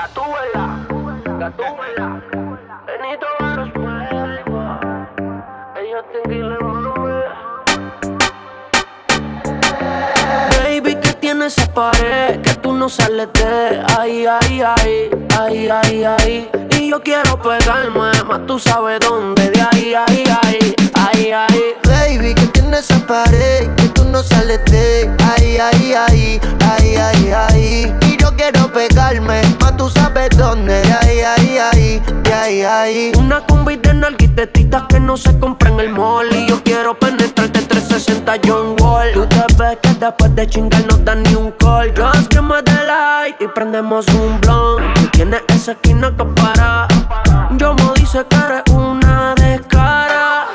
Gatúbela, gatúbela. Benito Barros Fuego. Ellos tienen Baby, que tiene esa pared que tú no sales de ahí, ahí, ahí, ahí, ahí, ahí. Y yo quiero pegarme, más tú sabes dónde, de ahí, ahí, ahí, ahí, ahí. Baby, que tiene esa pared que tú no sales de ahí, ahí, ahí, ahí, ahí, ahí. Quiero pegarme, más tú sabes dónde, de ahí, ahí, de ahí, ahí. Una combi de nalguitetitas que no se compra en el mall. Y yo quiero penetrarte 360 John Wall. Tú te ves que después de chingar no da ni un call. Just que me dé light y prendemos un blunt. Tú tienes esa esquina que para. Yo me dice que eres una descara.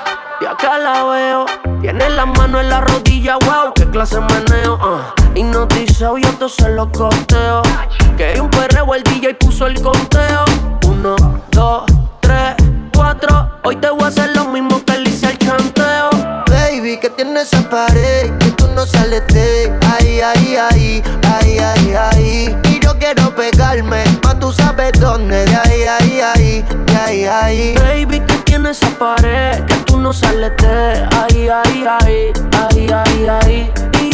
Y acá la veo. Tiene la mano en la rodilla, wow, qué clase de meneo. Uh. Hipnotizado, yo te se lo costeo. Que un perreo, el DJ puso el conteo. Uno, dos, tres, cuatro. Hoy te voy a hacer lo mismo que le hice al chanteo. Baby, que tiene esa pared que tú no sales de ahí, ahí, ahí, ahí, ahí, ahí. Y yo quiero pegarme, más tú sabes dónde, de ahí, ahí, ahí, de ahí, ahí. Baby, que tiene esa pared que tú no sales de ahí, ahí, ahí, ahí, ahí, ahí.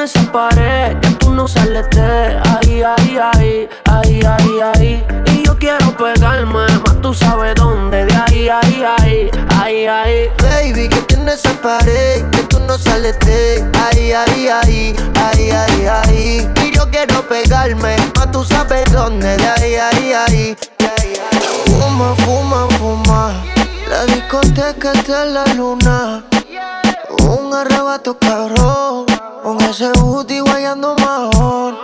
Tiene esa pared que tú no sales de ahí, ahí, ahí, ahí, ahí, ahí. Y yo quiero pegarme, más tú sabes dónde, de ahí, ahí, ahí, ahí, ahí. Baby, que tiene esa pared que tú no sales de ahí, ahí, ahí, ahí, ahí, ahí. Y yo quiero pegarme, más tú sabes dónde, de ahí, ahí, ahí. Fuma, fuma, fuma. La discoteca está en la luna. Un arrebato cabrón. Con ese booty guayando majón.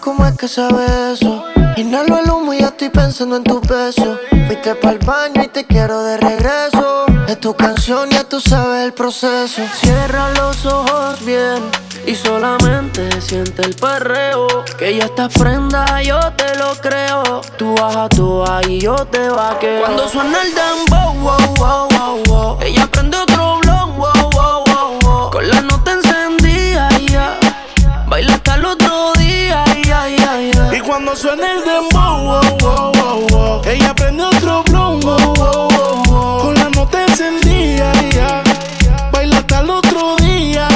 Cómo es que sabe eso. Inhalo el humo y ya estoy pensando en tu beso. Fuiste pa'l baño y te quiero de regreso. Es tu canción, ya tú sabes el proceso. Cierra los ojos bien y solamente siente el perreo. Que ya estás prenda, yo te lo creo. Tú bajas tú y yo te vaqueo. Cuando suena el dembow, wow, wow, wow, wow. Ella prende otro blon, wow, wow, wow, wow. Con la nota ya. Baila hasta el otro día, ya, ya, ya. Y cuando suena el dembow, wow, wow, wow, wow. Ella prende otro blon, wow, wow, wow, wow. Con la nota encendida. Baila hasta el otro día.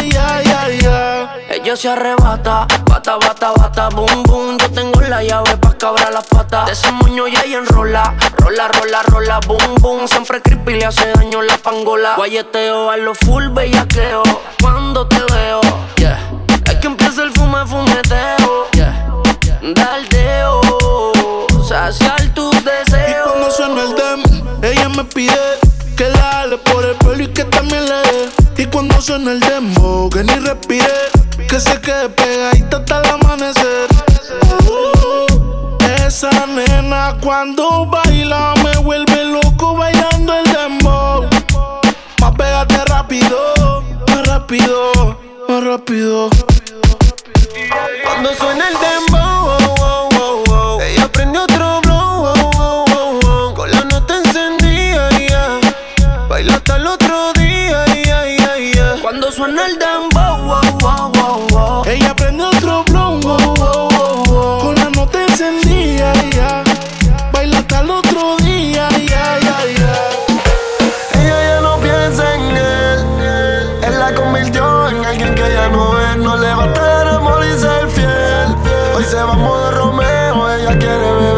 Ella se arrebata, bata, bata, bata, boom, boom. Yo tengo la llave pa' cabrar las patas. De ese moño ya ella enrola, rola, rola, rola, boom, boom. Siempre creepy le hace daño la pangola. Guayeteo a lo full bellaqueo. Cuando te veo, yeah. Que el fume, fumeteo, yeah. Daldeo, saciar tus Y deseos. cuando suena el dem, ella me pide que la jale por el pelo y que también le dé. Y cuando suena el demo, que ni respire, que se quede pegadita hasta el amanecer. Uh, esa nena cuando baila me vuelve loco bailando el dembow. Más pégate rápido, más rápido, más rápido. Cuando suena el dembow, wow, wow, wow, wow. ella prende otro blow, wow, wow, wow, wow. con la nota encendida, baila hasta el otro día. Cuando suena el dembow, Hoy se va a modo Romeo, ella quiere beber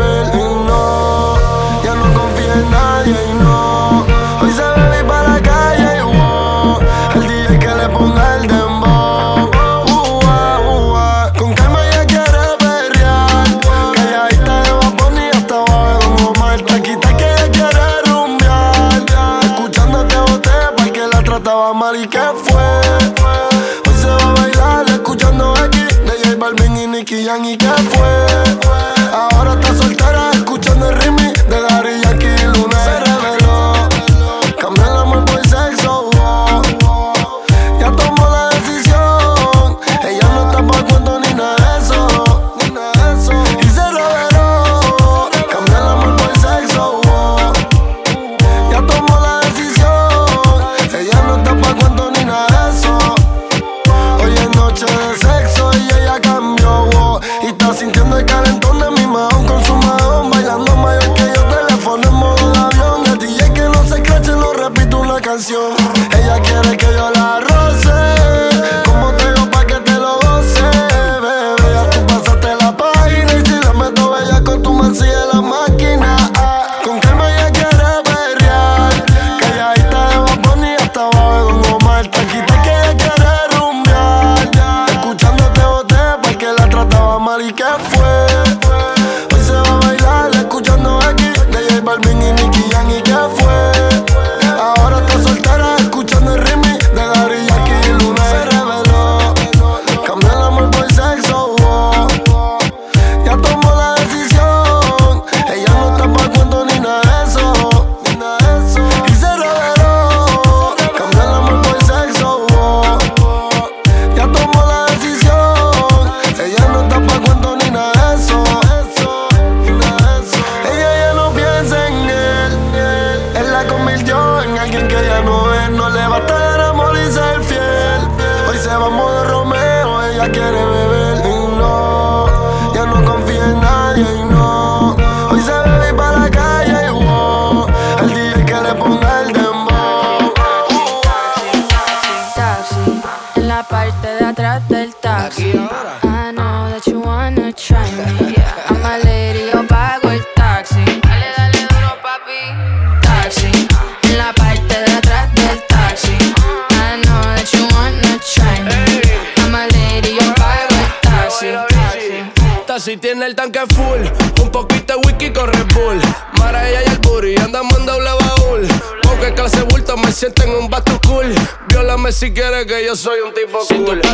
yo soy un tipo cool.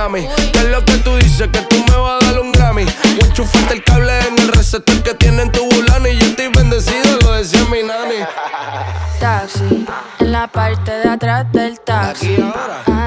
Miami. ¿Qué es lo que tú dices? Que tú me vas a dar un Grammy. Y enchufaste el cable en el receptor que tiene en tu bulani. Yo estoy bendecido, lo decía mi nani. Taxi, en la parte de atrás del taxi. Aquí ahora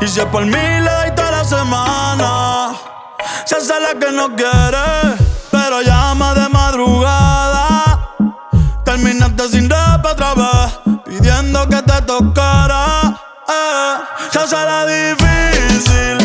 Y si es por mí, le toda la semana. Se hace la que no quiere, pero llama de madrugada. Terminaste sin rap otra vez, pidiendo que te tocara. Eh, se hace difícil.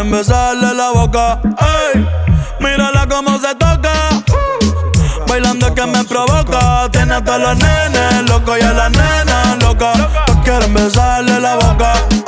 quieren besarle la boca. Ey, mírala cómo se toca. Bailando que me provoca. Tiene hasta los nenes locos y a la nena loca. Quieren besarle la boca.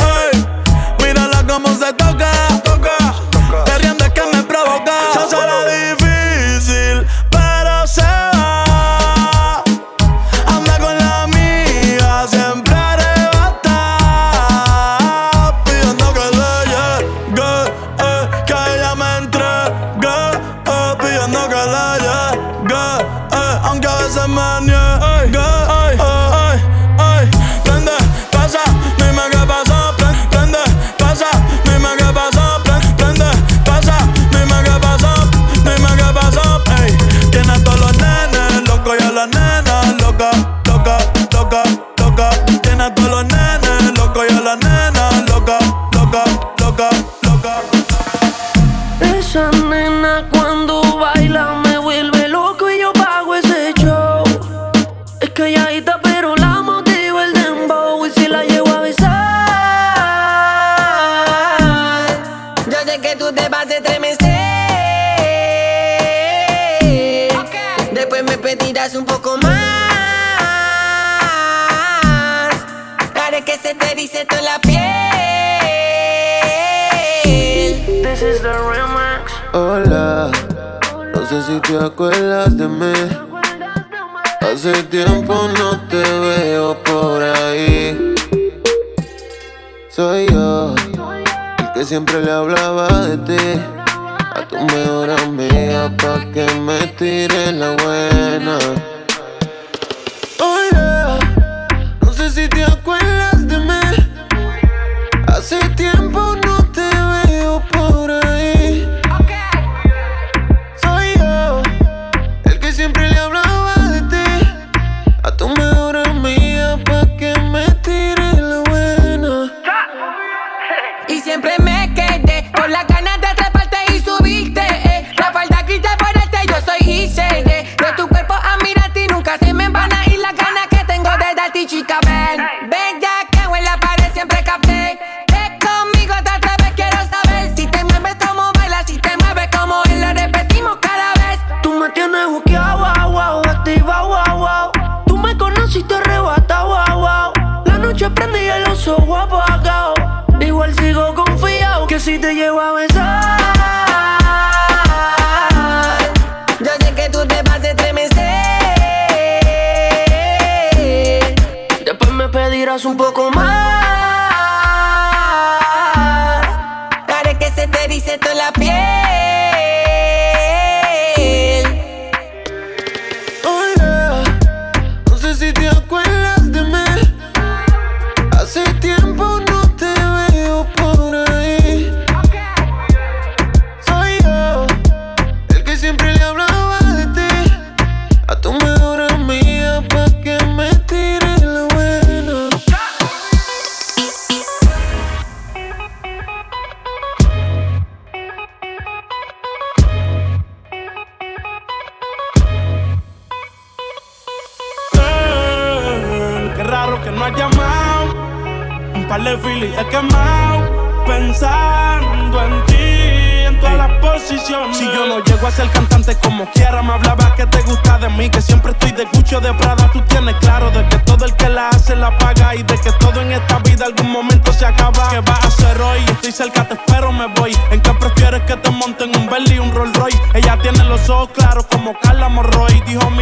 quieras un poco más. Para que se te dice toda la piel. This is the remix. Hola, no sé si te acuerdas de mí. Hace tiempo no te veo por ahí. Soy yo, el que siempre le hablaba de ti tu mejor amiga pa' que me tire la buena. Te llevo a besar. ser cantante como quiera. Me hablaba que te gusta de mí, que siempre estoy de cucho de Prada. Tú tienes claro de que todo el que la hace la paga y de que todo en esta vida algún momento se acaba. ¿Qué vas a hacer hoy? Estoy cerca, te espero, me voy. ¿En qué prefieres que te monten un Bentley y un Rolls Royce? Ella tiene los ojos claros como Carla Morroy. Dijo mi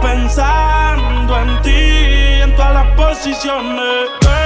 pensando en ti, en todas las posiciones.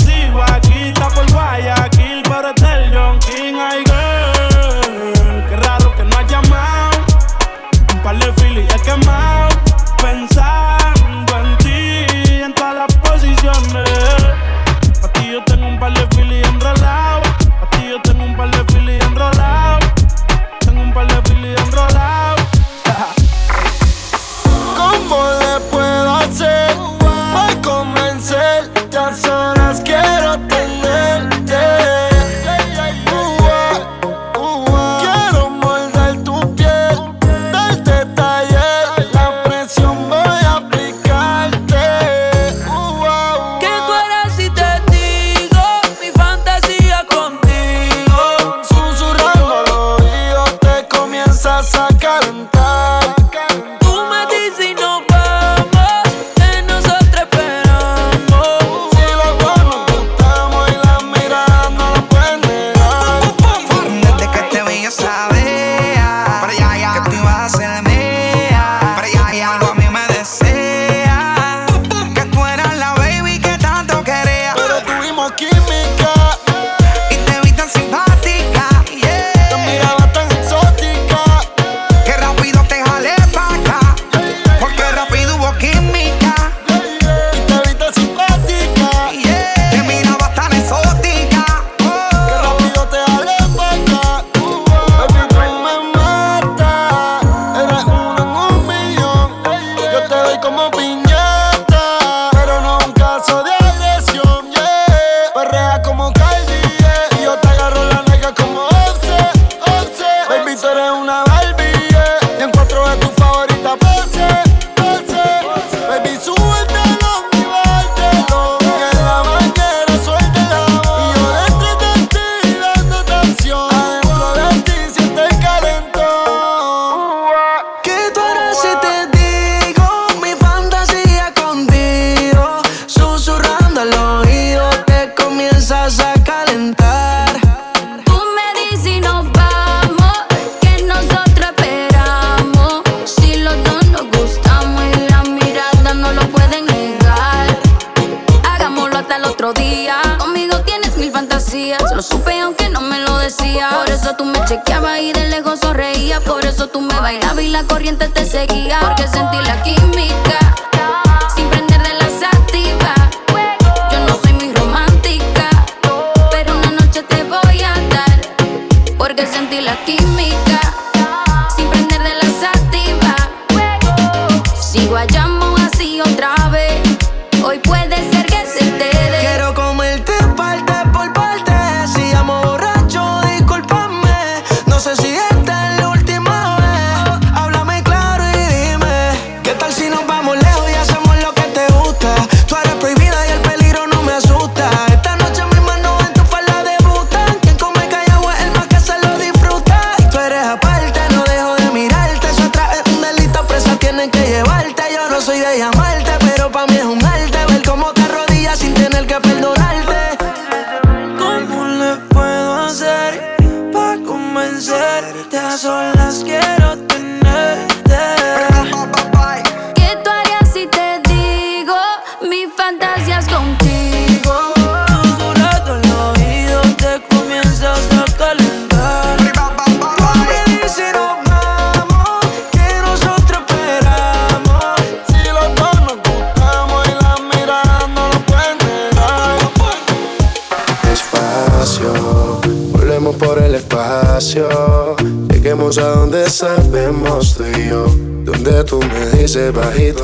y la corriente te seguía. Porque sentí la química. Sin prender de la sativa. Yo no soy muy romántica. Pero una noche te voy a dar. Porque sentí la química.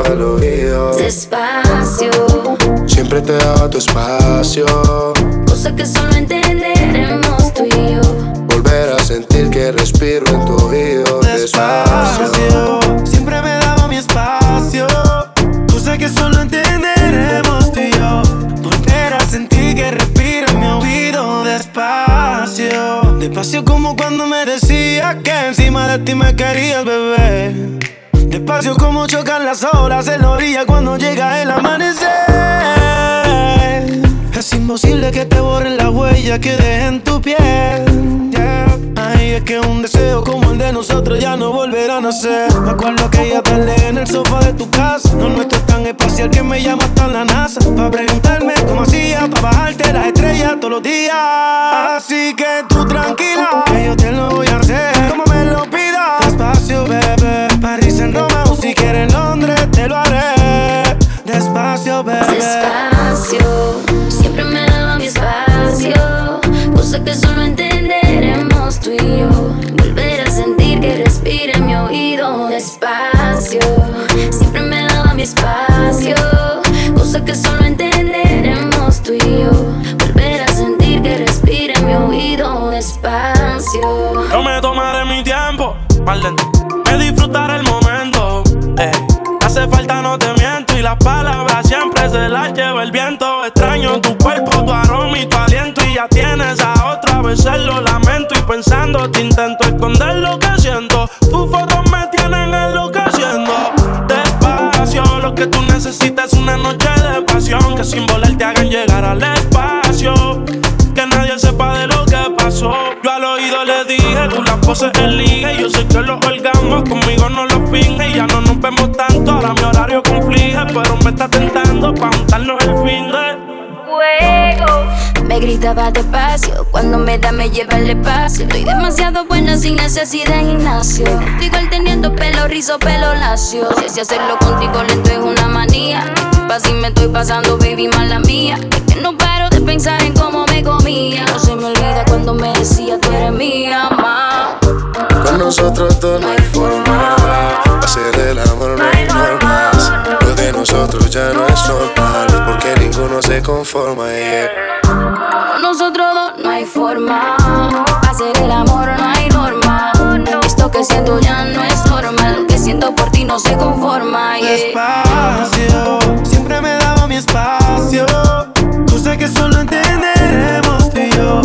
Al oído. Despacio, Siempre te daba tu espacio. cosa que solo entenderemos tú y yo. Volver a sentir que respiro en tu oído. Despacio. Despacio, siempre me daba mi espacio. Cosa que solo entenderemos tú y yo. Volver a sentir que respiro en mi oído. Despacio, despacio como cuando me decías que encima de ti me querías, bebé. Las olas en la orilla cuando llega el amanecer. Es imposible que te borren la huella que deje en tu piel. yeah. Ay, es que un deseo como el de nosotros ya no volverá a nacer. Me acuerdo que ella tarde en el sofá de tu casa. No nuestro es tan espacial que me llama hasta la NASA. Pa' preguntarme cómo hacía, pa' bajarte las estrellas todos los días. Así que tú tranquila, que yo te lo voy a hacer. Como me lo pidas. Despacio, bebé. Si quieres Londres, te lo haré. Despacio, bebé. Despacio, siempre me daba mi espacio. Cosa que solo entenderemos tú y yo. Volver a sentir que respira en mi oído. Despacio, siempre me daba mi espacio. Cosa que solo entenderemos tú y yo. Volver a sentir que respira en mi oído. Despacio. Yo me tomaré mi tiempo, mal me disfrutaré el momento. Eh. Hace falta, no te miento, y las palabras siempre se las lleva el viento. Extraño tu cuerpo, tu aroma y tu aliento, y ya tienes a otra. Veces lo lamento y pensando te intento esconder lo que siento. Tus fotos me tienen enloqueciendo. Despacio, lo que tú necesitas es una noche de pasión. Que sin volar te hagan llegar al espacio. Que nadie sepa de lo que pasó. Yo al oído le dije, tú las poses elige. Yo sé que los orgasmos conmigo no los finge. Y ya no nos vemos tanto, ahora mi horario conflige. Pero me está tentando pa' juntarnos el fin de. Me gritaba despacio, cuando me da me lleva el espacio. Estoy demasiado buena sin necesidad de gimnasio. Igual teniendo pelo rizo, pelo lacio. Sé si hacerlo contigo lento es una manía. Así me estoy pasando, baby, mala mía. Es que no paro de pensar en cómo me comía. No se me olvida cuando me decía tú eres mía, ma. Con nosotros dos no hay forma. Hacer el amor no hay normas. Lo de nosotros ya no es normal. Porque ninguno se conforma. yeah. Con nosotros dos no hay forma. Hacer el amor no hay norma. Esto que siento ya no es normal. Lo que siento por ti no se conforma. yeah. Despacio, siempre me daba mi espacio. Cosa que solo entenderemos tú y yo.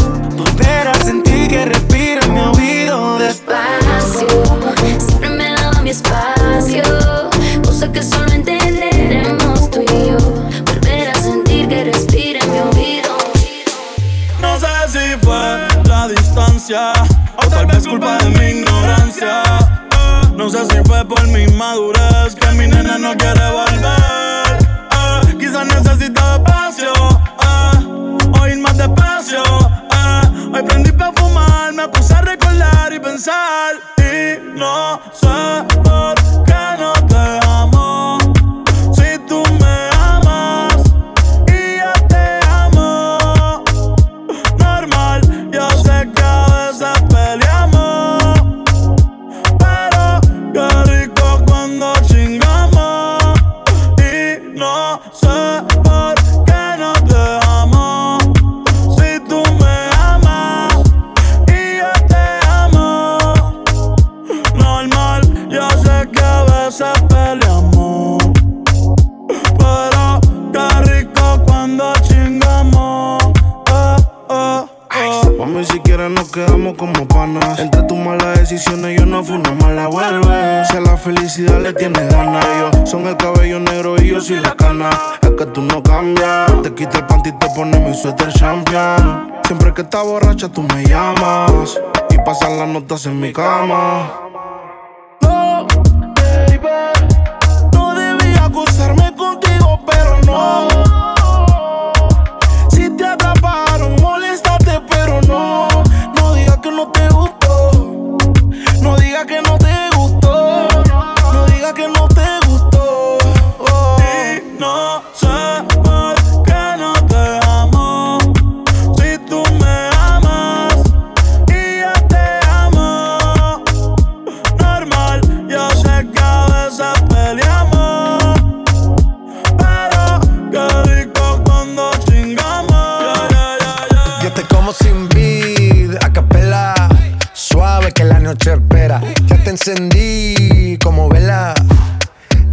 Encendí como vela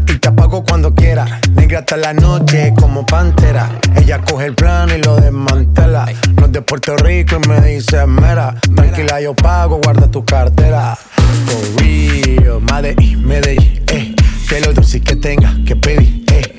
y te apago cuando quiera. Negra hasta la noche como pantera. Ella coge el plano y lo desmantela. No es de Puerto Rico y me dice mera. Tranquila, yo pago, guarda tu cartera. For real, Medellín, Medellín, eh. Que lo dulce que tenga que pedir, eh.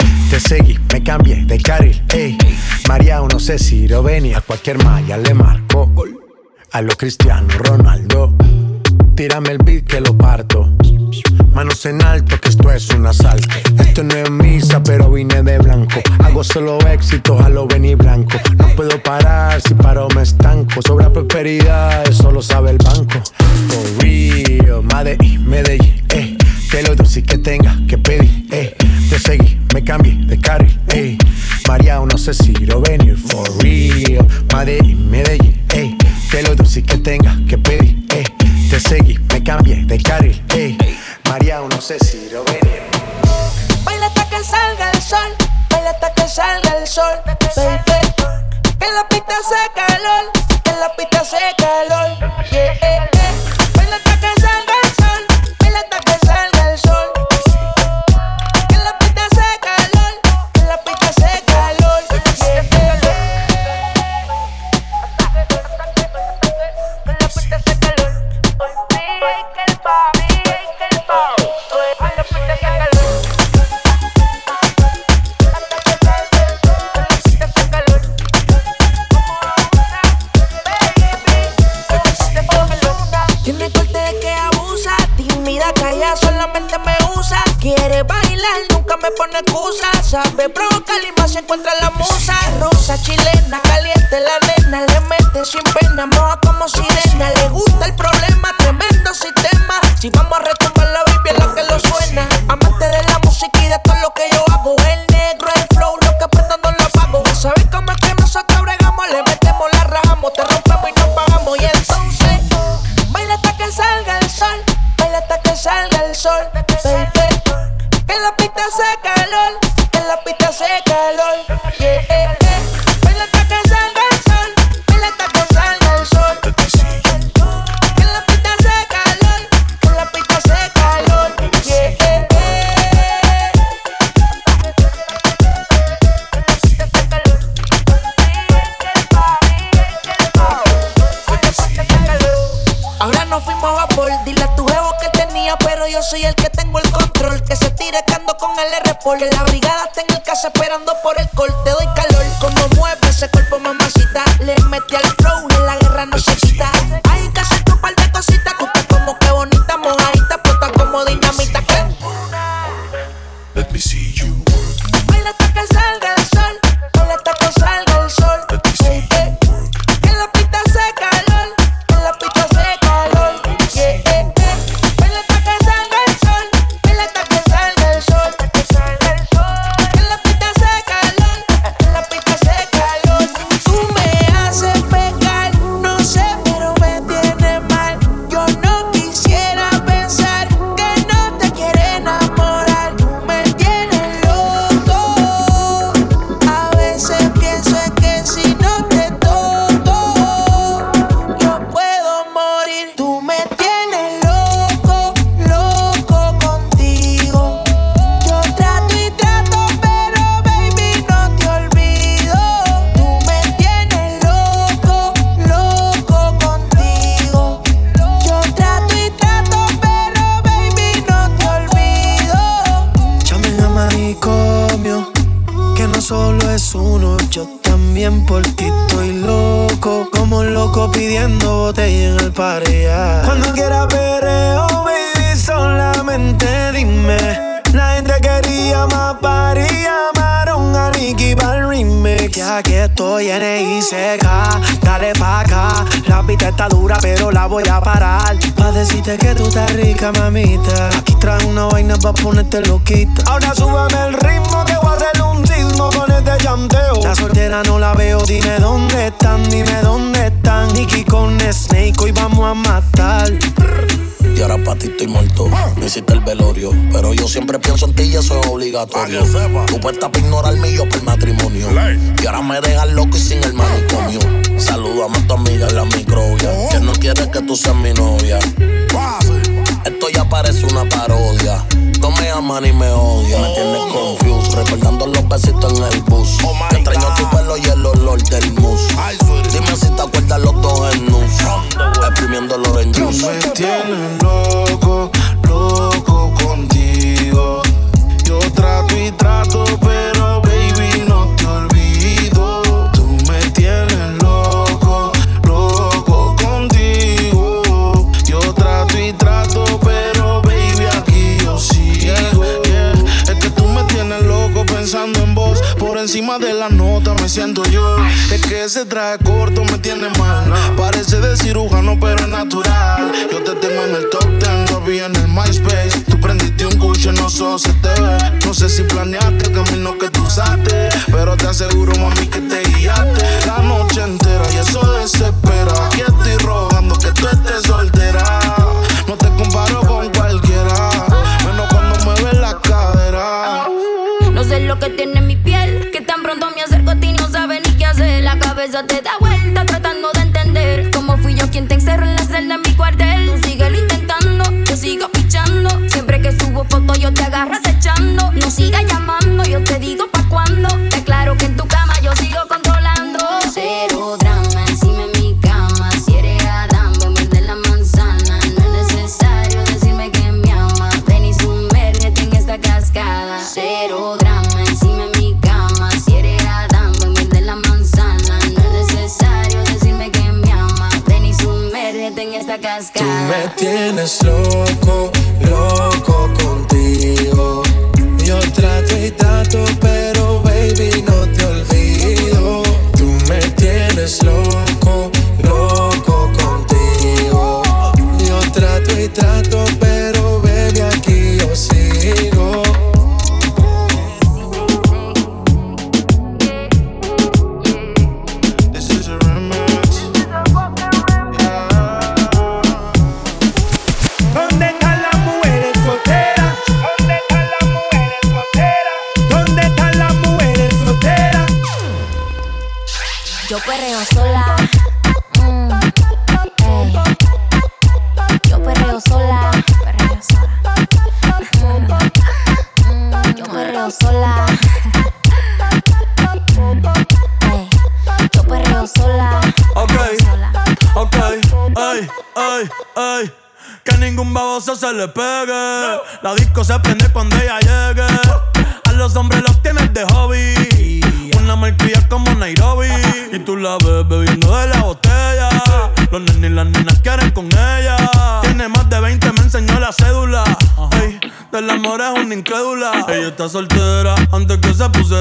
Te seguí, me cambié de carril, ey. María, no sé si lo venir. A cualquier malla le marco. A lo Cristiano Ronaldo. Tírame el beat que lo parto. Manos en alto, que esto es un asalto. Esto no es misa, pero vine de blanco. Hago solo éxito, a lo venir blanco. No puedo parar, si paro me estanco. Sobra prosperidad, eso lo sabe el banco. For real, Medellín, Medellín, eh. Que lo dulce que tenga que pedir, eh. Te seguí, me cambié de carril, eh. María, no sé si lo venir. For real, Medellín, Medellín, eh. Que lo dulce que tenga que pedir, eh. Te seguí, me cambié de carril, ey. María, no sé si lo venir. Baila hasta que salga el sol, baila hasta que salga el sol, baby. Que la pista hace calor, que la pista hace calor, yeah. Que tú estás rica, mamita. Aquí trae una vaina pa' ponerte loquita. Ahora súbame el ritmo que voy a hacer un ritmo con este llanteo. La soltera no la veo, dime dónde están, dime dónde están. Nicky con Snake, hoy vamos a matar. Y ahora pa' ti estoy muerto. Me hiciste el velorio. Pero yo siempre pienso en ti y eso es obligatorio. Tú puestas para ignorarme y yo por el matrimonio. Y ahora me dejas loco y sin el manicomio. Saludame a tu amiga en la microbia. Que no quiere que tú seas mi novia. Esto ya parece una parodia. Me aman ni me odian. Me tienes confused. Recordando los besitos en el bus. Te extraño tu pelo y el olor del mousse. Dime si te acuerdas los dos en nus. Exprimiendo el orange juice. Me tienes loco, loco contigo. Yo trato y trato, pero ese traje corto me tiene mal. Parece de cirujano, pero es natural. Yo te tengo en el top 10, Robbie en el MySpace. Tú prendiste un cucho, no solo se te ve. No sé si planeaste el camino que tú usaste. Pero te aseguro,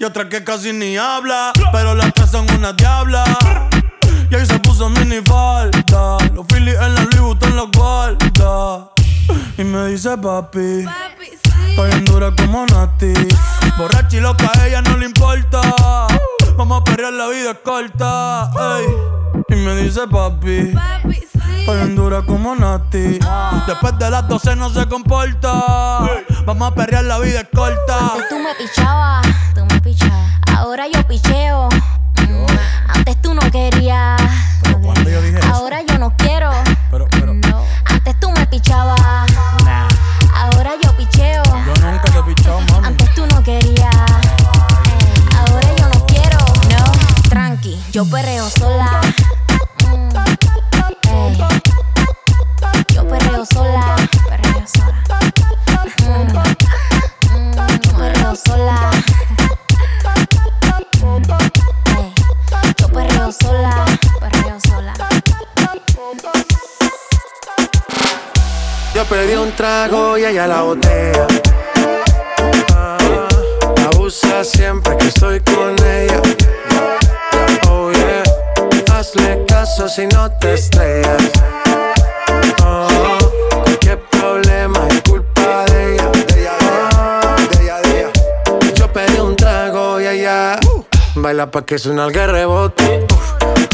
Y otra que casi ni habla. Pero las tres son una diabla. Y ahí se puso mini falta. Los Phillies en la Louis Vuitton los guarda. Y me dice papi. Estoy en dura como Nati. Borracha y loca, a ella no le importa. Vamos a perrear, la vida es corta. ey. Y me dice papi. Tan dura como Nati. Después de las 12 no se comporta. Vamos a perrear, la vida es corta. Antes tú me pichabas, tú me pichabas. Ahora yo picheo. Antes tú no querías. Ahora yo no quiero. Pedí un trago y ella la botella. Ah, abusa siempre que estoy con ella. Oh yeah, hazle caso si no te estrellas. Oh, cualquier problema es culpa de ella. De ella, de ella, de ella. Yo pedí un trago y ella baila pa' que suena el rebote. Uf,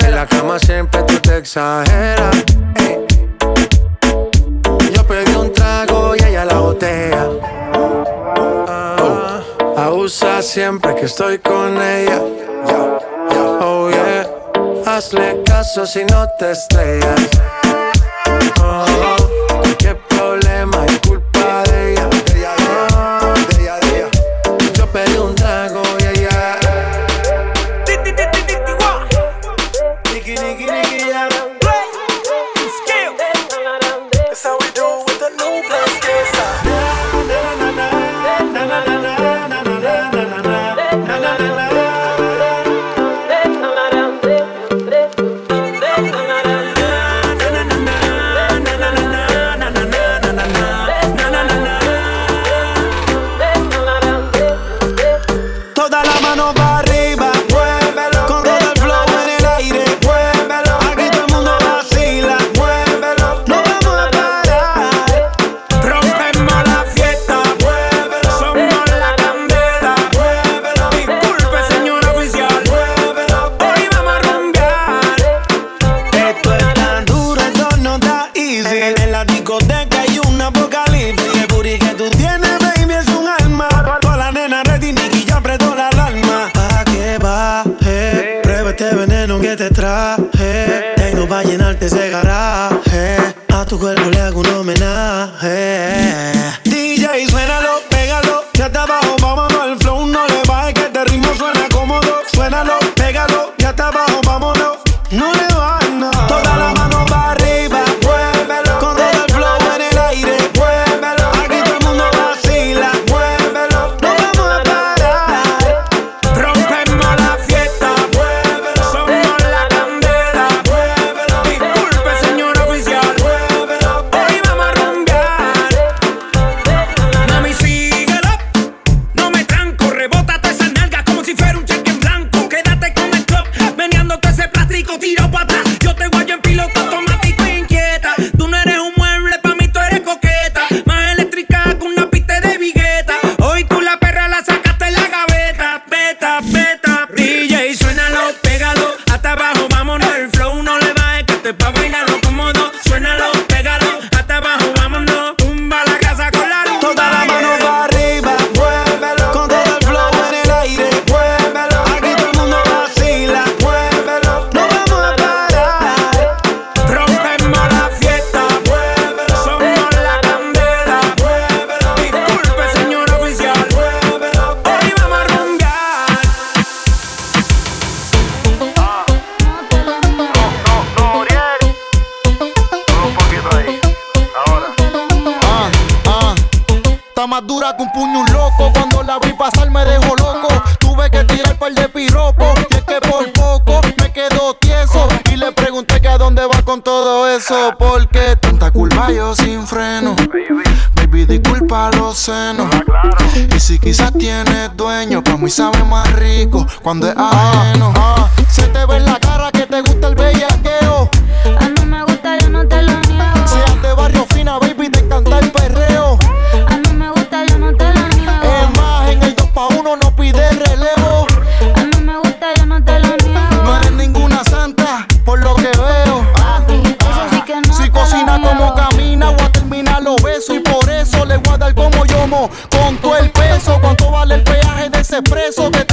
En la cama siempre tú te exageras. Ey. Yo pedí un trago y ella la botella. Ah, abusa siempre que estoy con ella. Oh yeah, hazle caso si no te estrellas. Oh, cualquier problema con todo eso. Porque tanta curva yo sin freno. Baby, disculpa los senos. Y si quizás tienes dueño, pa' mí sabe más rico cuando es ajeno. Preso? Que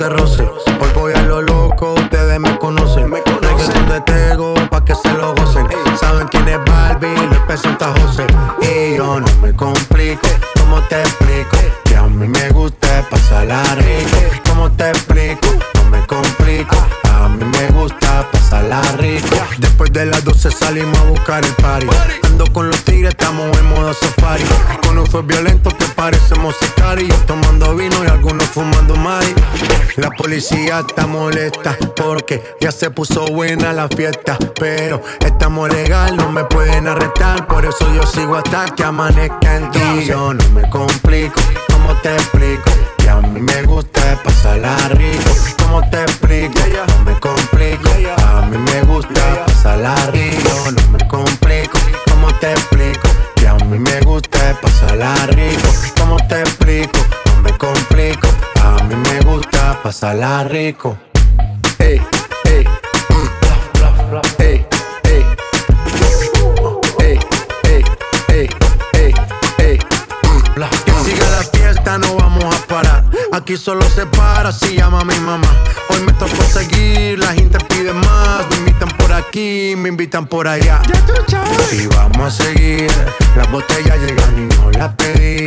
de roce. Policía está molesta porque ya se puso buena la fiesta. Pero estamos legal, no me pueden arrestar. Por eso yo sigo hasta que amanezca en ti. Yo no me complico, ¿cómo te explico? Que a mí me gusta pasarla rico. ¿Cómo te explico? No me complico. A mí me gusta pasarla rico. No me complico. ¿Cómo te explico? Que a mí me gusta pasarla rico. ¿Cómo te explico? No me complico. A mí me gusta pasarla rico. Ey, ey, mm. Ey, ey. Ey, ey, ey, ey, ey, mm. Que siga la fiesta, no vamos a parar. Aquí solo se para si llama mi mamá. Hoy me tocó seguir, la gente pide más. Me invitan por aquí, me invitan por allá. Y vamos a seguir. Las botellas llegan y no las pedí.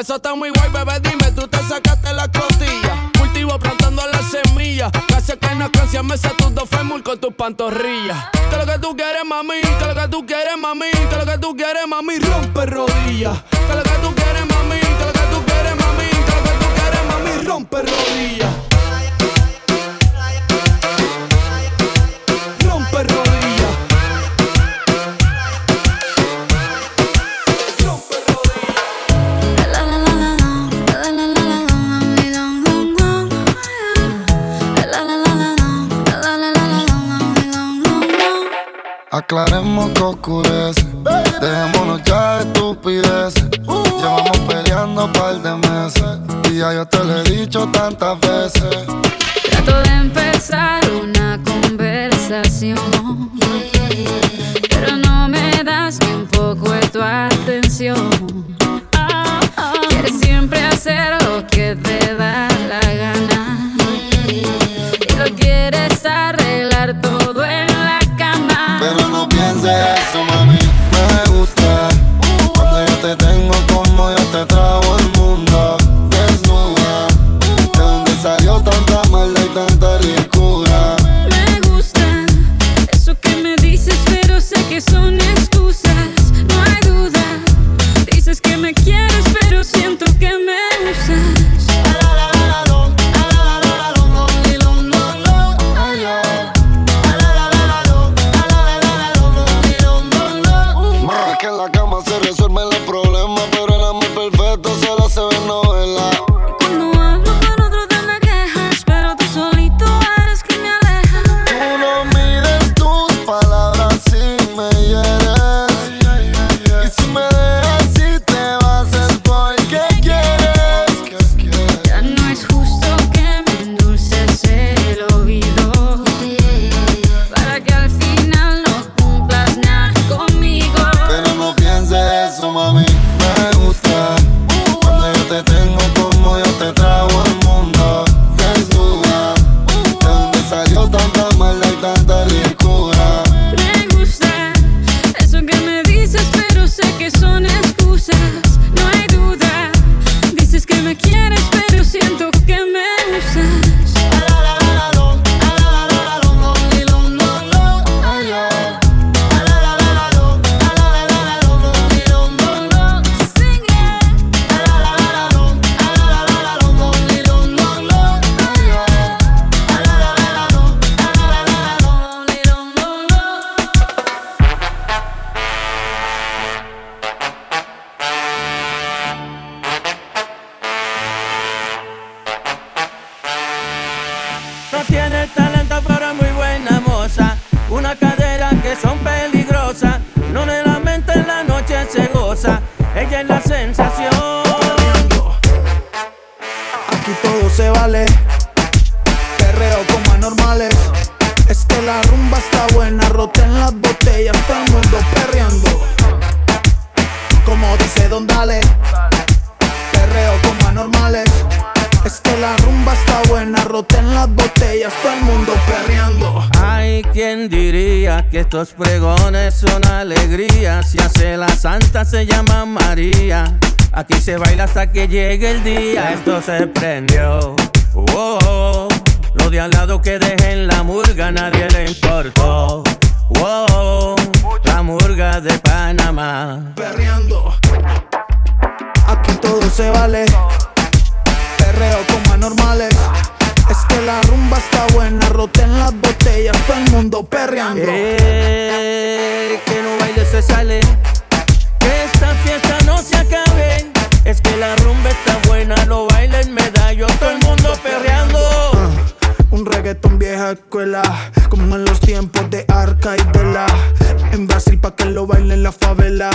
España estamos por Aquí se baila hasta que llegue el día. Esto se prendió. Oh. Lo de al lado que dejen la murga, nadie le importó. Wow, la murga de Panamá. Perreando. Aquí todo se vale. Perreo con anormales. Es que la rumba está buena, roten las botellas, todo el mundo perreando. Eh, que no baile se sale, que esta fiesta no se acabe. Es que la rumba está buena, lo baila en medallo, todo el mundo perreando. Un reggaetón vieja escuela, como en los tiempos de Arca y Vela. En Brasil pa' que lo bailen la favela.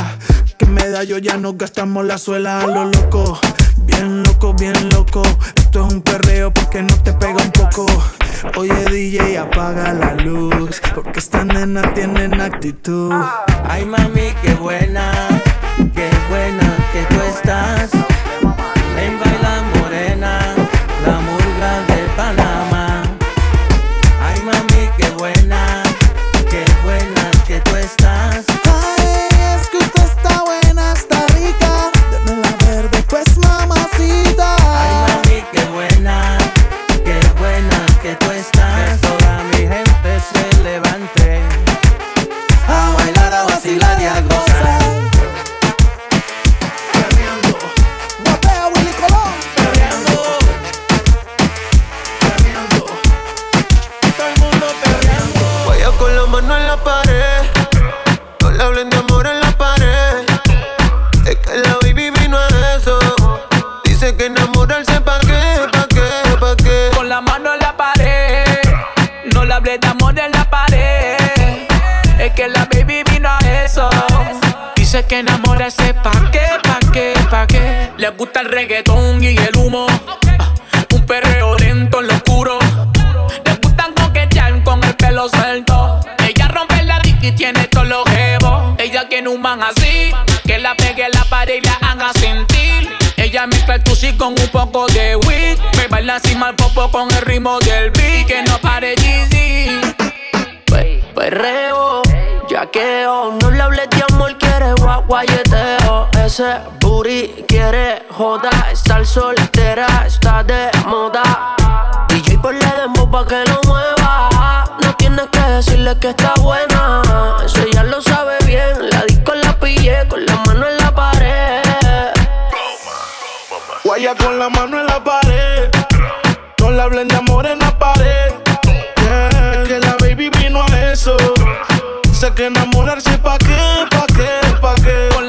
Que medallo ya nos gastamos la suela a lo loco. Bien loco, bien loco. Esto es un perreo porque no te pega un poco. Oye DJ, apaga la luz, porque esta nena tiene actitud. Ay mami, qué buena, qué buena estás Dice que enamorarse pa' qué, pa' qué, pa' qué. Le gusta el reggaetón y el humo. Ah, un perreo lento en lo oscuro. Le gustan coquetear con el pelo suelto. Ella rompe la dick y tiene todos los jebos. Ella tiene un man así. Que la pegue en la pared y la haga sentir. Ella mezcla el tusi con un poco de weed. Me baila así mal popo con el ritmo del beat. Que no pare Jeezy. Perreo, yaqueo, no le hables de amor, guayeteo. Ese booty quiere joda, estar soltera, está de moda. DJ ponle demo pa' que lo mueva. No tienes que decirle que está buena, eso ya lo sabe bien. La disco la pillé con la mano en la pared. Guaya con la mano en la pared. No le hablen de amor en la pared. Yeah, que la baby vino a eso. Sé que enamorarse pa' qué,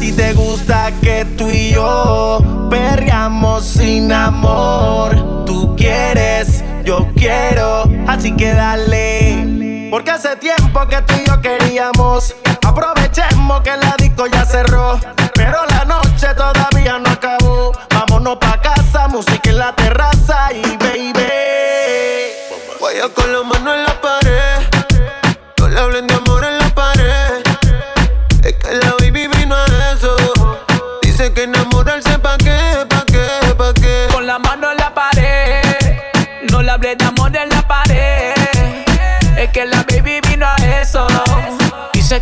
ti te gusta que tú y yo perreamos sin amor. Tú quieres, yo quiero, así que dale. Porque hace tiempo que tú y yo queríamos. Aprovechemos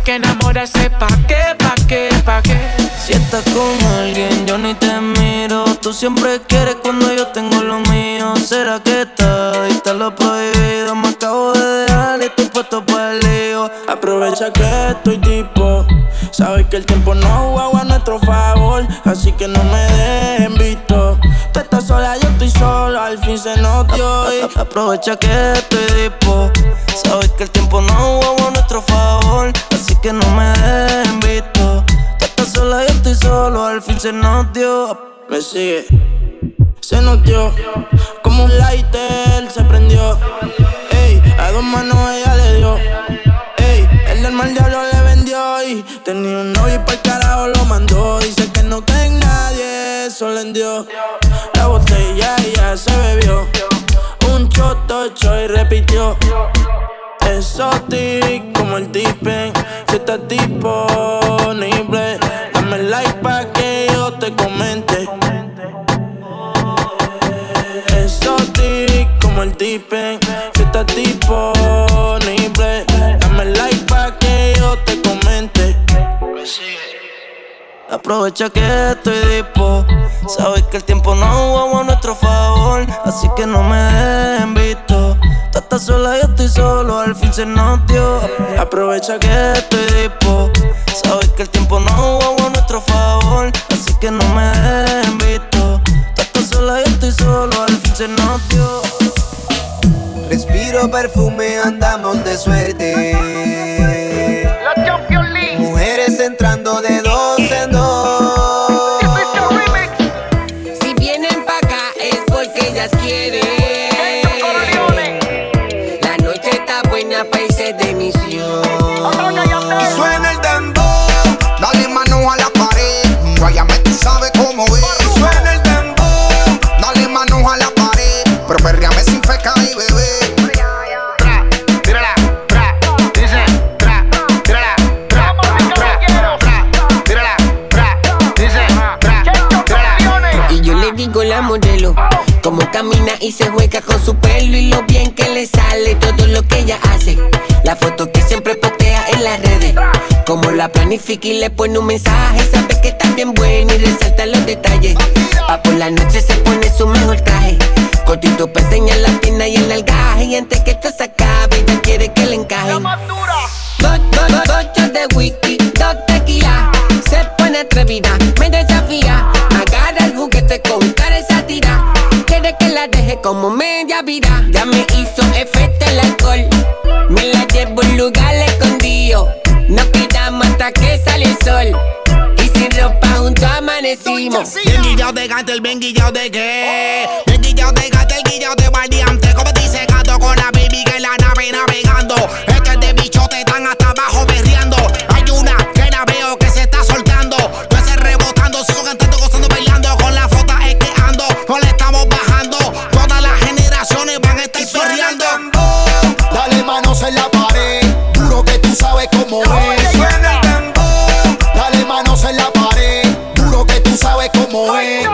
Que enamorarse pa' qué, pa' qué, pa' qué. Si estás con alguien, yo ni te miro. Tú siempre quieres cuando yo tengo lo mío. ¿Será que está está lo prohibido? Me acabo de dejar y estoy puesto para el lío. Aprovecha que estoy tipo. Sabes que el tiempo no juega a nuestro favor. Así que no me dejen visto. Tú estás sola, yo estoy solo. Al fin se nos y Aprovecha que estoy tipo. Sabes que el tiempo no juega a nuestro favor. Que no me dejen visto. Tú estás sola, yo estoy solo. Al fin se nos dio. Me sigue. Se nos dio. Como un lighter se prendió. Ey, a dos manos ella le dio. Ey, el del mal diablo le vendió. Y tenía un novio y por carajo lo mandó. Dice que no cree en nadie, eso le dio. La botella ya se bebió. Un choto y repitió. Exotic como el tipen. Si estás disponible, dame like pa' que yo te comente. Exotic como el tipen. Si estás disponible, dame like pa' que yo te comente. Aprovecha que estoy dispo. Sabes que el tiempo no jugamos a nuestro favor. Así que no me dejen visto. Sola, yo estoy solo. Al fin se nos dio. Aprovecha que estoy dispo. Sabes que el tiempo no jugamos a nuestro favor. Así que no me dejen visto. Estás sola, yo estoy solo. Al fin se nos. Respiro perfume, andamos de suerte. y se juega con su pelo y lo bien que le sale todo lo que ella hace. La foto que siempre postea en las redes. Como la planifica y le pone un mensaje, sabe que está bien buena y resalta los detalles. Pa' por la noche se pone su mejor traje. Cortito peseña la pierna y el algaje. Y antes que esto se acabe, ella quiere que le encaje. Dos, dos, dos, dos de whisky, dos tequilas. Se pone atrevida, me desafía encajen. la vida. Ya me hizo efecto el alcohol. Me la llevo en lugar escondido. Nos quedamos hasta que sale el sol. Y sin ropa juntos amanecimos. Bien guillado de el bien guillado de qué. Bien guillado de el guillado de variante. Cómo es. Suena el tambor. Dale manos en la pared, duro que tú sabes cómo es.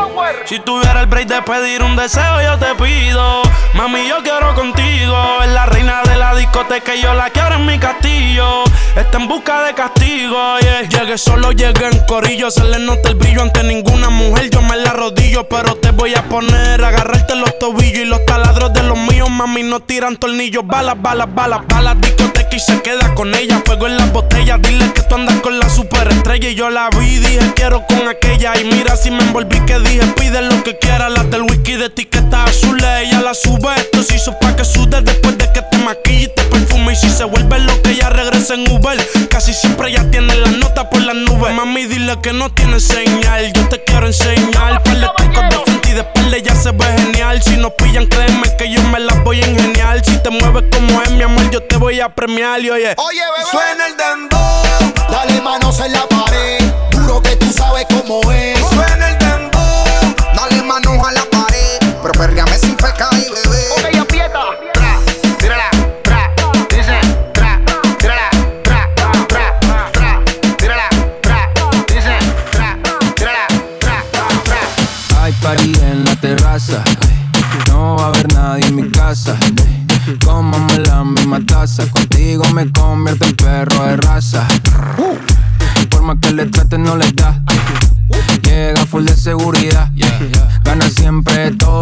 Si tuviera el break de pedir un deseo, yo te pido. Mami, yo quiero contigo. Es la reina de la discoteca y yo la quiero en mi castillo. Está en busca de castigo, yeah. Llegué solo, llegué en corillo. Se le nota el brillo ante ninguna mujer. Yo me la rodillo, pero te voy a poner. Agarrarte los tobillos y los taladros de los míos. Mami, no tiran tornillos. Balas, balas, balas, balas. Discoteca y se queda con ella. Fuego en las botellas. Dile que tú andas con la superestrella. Y yo la vi, dije quiero con aquella. Y mira si me envolví que dije pide lo que quiera. Las del whisky de etiqueta azul. Ella la sube. Esto se hizo pa' que sude después de que te maquille y te perfume. Y si se vuelve lo que ella regresa en Uber. Casi siempre ya tiene la nota por las nubes. Mami, dile que no tiene señal. Yo te quiero enseñar. Par de trucos de frente y de espalda ya se ve genial. Si nos pillan, créeme que yo me las voy a ingeniar. Si te mueves como es, mi amor, yo te voy a premiar. Y oye, Oye, bebé. Suena el tambor. Dale manos en la pared, duro que tú sabes cómo es. Suena el manos a la pared. Pero perreame sin pecado y bebé. Ok, aprieta. Tra, tírala, tra, dice, tra, tírala, tra, tra, tra, tírala, tra, dice, tra, tírala, tra, tra. Hay party en la terraza. No va a haber nadie en mi casa. Cómame la misma taza. Contigo me convierto en perro de raza. Por más que le trate, no le da. Llega full de seguridad.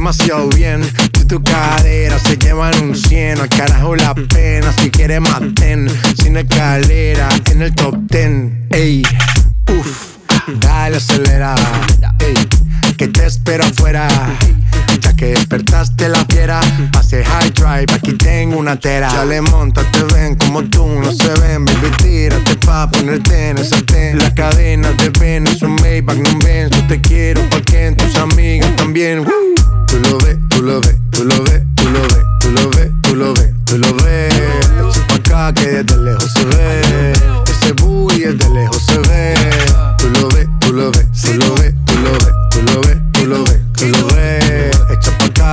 Demasiado bien. Si tu cadera se llevan un cien, al carajo la pena. Si quieres maten, sin escalera, en el top ten. Ey, uff, dale acelera. Ey, que te espero afuera. Que despertaste la fiera, pase high drive, aquí tengo una tera. Ya le monta, te ven como tú no se ven, baby, tírate pa' ponerte en el sartén. La cadena de ven, es un Maybach, no ven, yo te quiero porque tus amigas también. Tú lo ves, tú lo ves, tú lo ves, tú lo ves, tú lo ves, tú lo ves, tú lo ves. Pa' acá que desde lejos se ve. Ese booty desde lejos se ve. Tú lo ves, tú lo ves, tú lo ves, tú lo ves, tú lo ves, tú lo ves.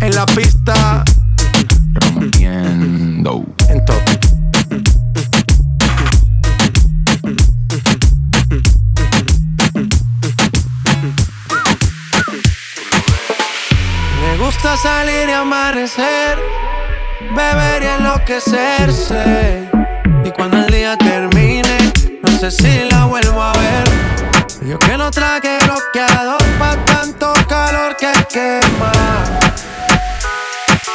En la pista. Rompiendo. En top. Me gusta salir y amanecer, beber y enloquecerse. Y cuando el día termine, no sé si la vuelvo a ver. Yo que no traje bloqueador pa' tanto calor que quema.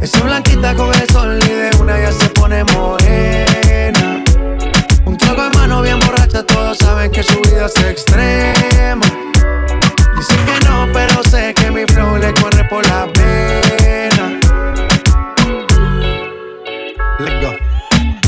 Esa blanquita con el sol y de una ya se pone morena. Un trago en mano bien borracha, todos saben que su vida es extrema. Dicen que no, pero sé que mi flow le corre por la pena. Let's go.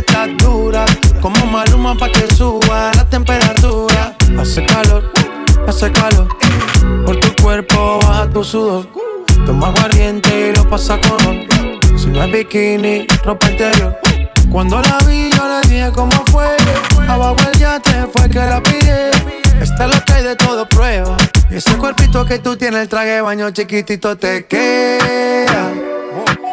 estás dura. Como maluma pa' que suba la temperatura. Hace calor, hace calor. Por tu cuerpo baja tu sudor. Toma aguardiente y lo pasa con Si no es bikini, ropa interior. Cuando la vi, yo le dije cómo fue. Abajo el yate fue que la pide. Está lo que hay de todo prueba. Y ese cuerpito que tú tienes, el traje baño chiquitito te queda.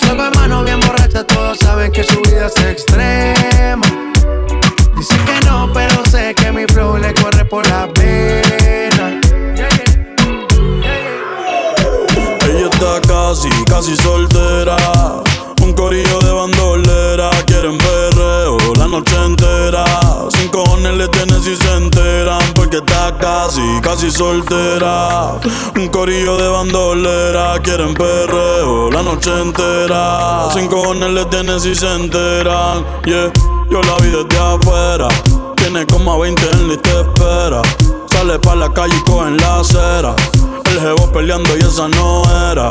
Un trago de mano bien borracha, todos saben que su vida es extrema. Dicen que no, pero sé que mi flow le corre por la pena. Ella está casi, casi soltera. Un corillo de bandolera. Quieren perreo la noche entera. Sin cojones le tienen si se enteran. Porque está casi, casi soltera. Un corillo de bandolera. Quieren perreo la noche entera. Sin cojones le tienen si se enteran. Yeah, yo la vi desde afuera. Tiene como a 20 en la y te espera. Sale pa' la calle y coge en la acera. El jevo peleando y esa no era.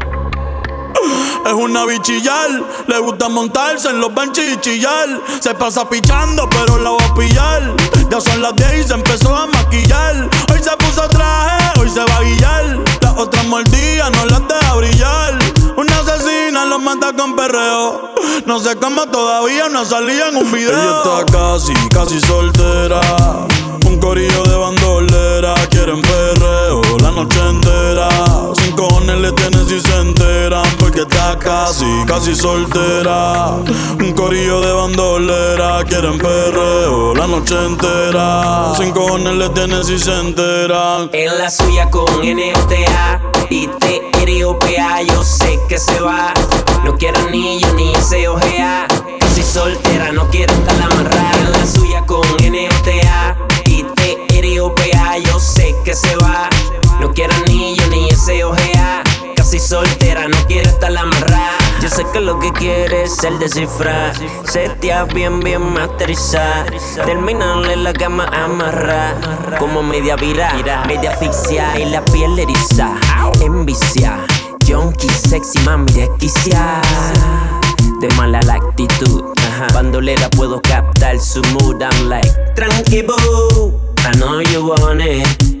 Es una bichillar, le gusta montarse en los benches y chillar. Se pasa pichando, pero la voy a pillar. Ya son las 10 y se empezó a maquillar. Hoy se puso traje, hoy se va a guillar. Las otras mordidas no las deja brillar. Una asesina los mata con perreo. No sé cómo todavía no salía en un video. Ella está casi, casi soltera. Un corillo de bandolera. Quieren perreo la noche entera. Sin cojones le tienen si se enteran. Está casi, casi soltera. Un corillo de bandolera. Quieren perreo la noche entera. Sin cojones le tienen si se enteran. En la suya con NOTA y TROPA yo sé que se va. No quiero anillo ni se ojea. Casi soltera, no quiero estar amarrada. En la suya con NOTA y TROPA yo sé que se va. No quiero anillo ni ese ojea. Casi soltera, no quiero estar amarrada. Yo sé que lo que quieres es el descifrar. Setea bien, bien masterizar. Terminarle la cama amarrar. Como media vira, media asfixia y la piel eriza. Envicia, junkie, sexy, mami, desquicia. De mala la actitud. Bandolera puedo captar su mood. I'm like, tranqui boo. I know you want it.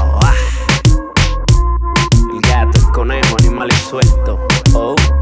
mal y suelto. Oh.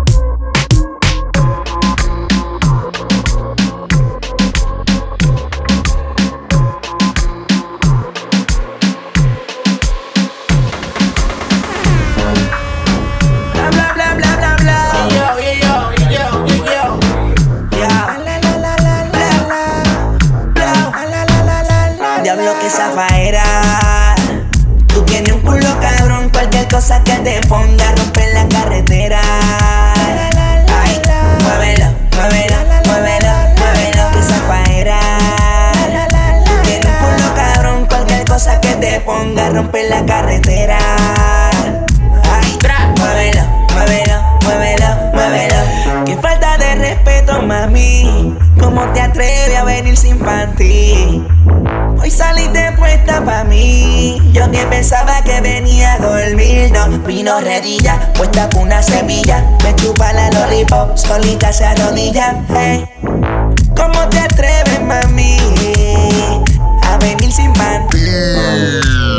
romper la carretera. Ay, tra, muévelo, muévelo, muévelo, muévelo. Qué falta de respeto, mami. ¿Cómo te atreves a venir sin panty? Hoy saliste puesta pa' mí. Yo que pensaba que venía a dormir, no. Vino redilla, puesta con una semilla. Me chupa la lollipop, solita se arrodilla. Hey. ¿Cómo te atreves, mami? A venir sin panty.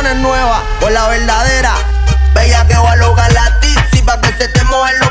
nuevas por la verdadera. Bella que va a lograr la tizi pa' que se te mojen los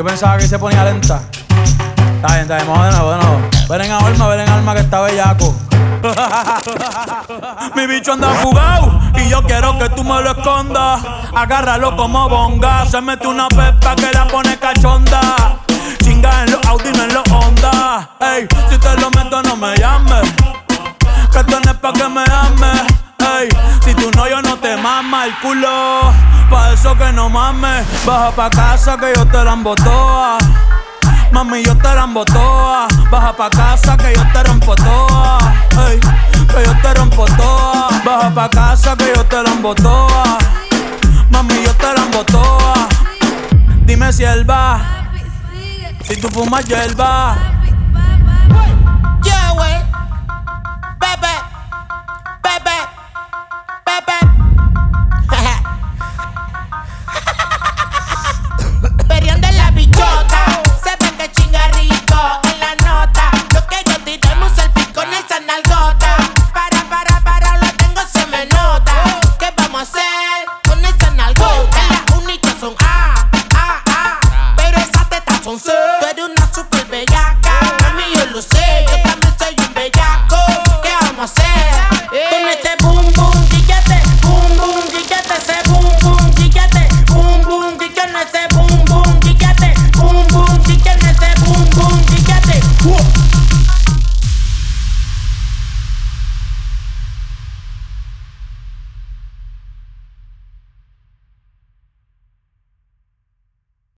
Yo pensaba que se ponía lenta. Está bien, está bien, vamos de. Ven en alma, ven en alma que está bellaco. Mi bicho anda jugado y yo quiero que tú me lo escondas. Agárralo como bonga. Se mete una pepa que la pone cachonda. Chinga en los Audi, no en los Honda. Ey, si te lo meto, no me llames. Que es pa' que me ames. Si tú no, yo no te mama el culo. Pa' eso que no mames, baja pa' casa que yo te la embotoa. Mami, yo te la embotoa. Baja pa' casa que yo te rompo toa. Que yo te rompo toa. Baja pa' casa que yo te la embotoa. Mami, yo te la embotoa. Dime si él va. Si tú fumas, yo él wey. Bebe.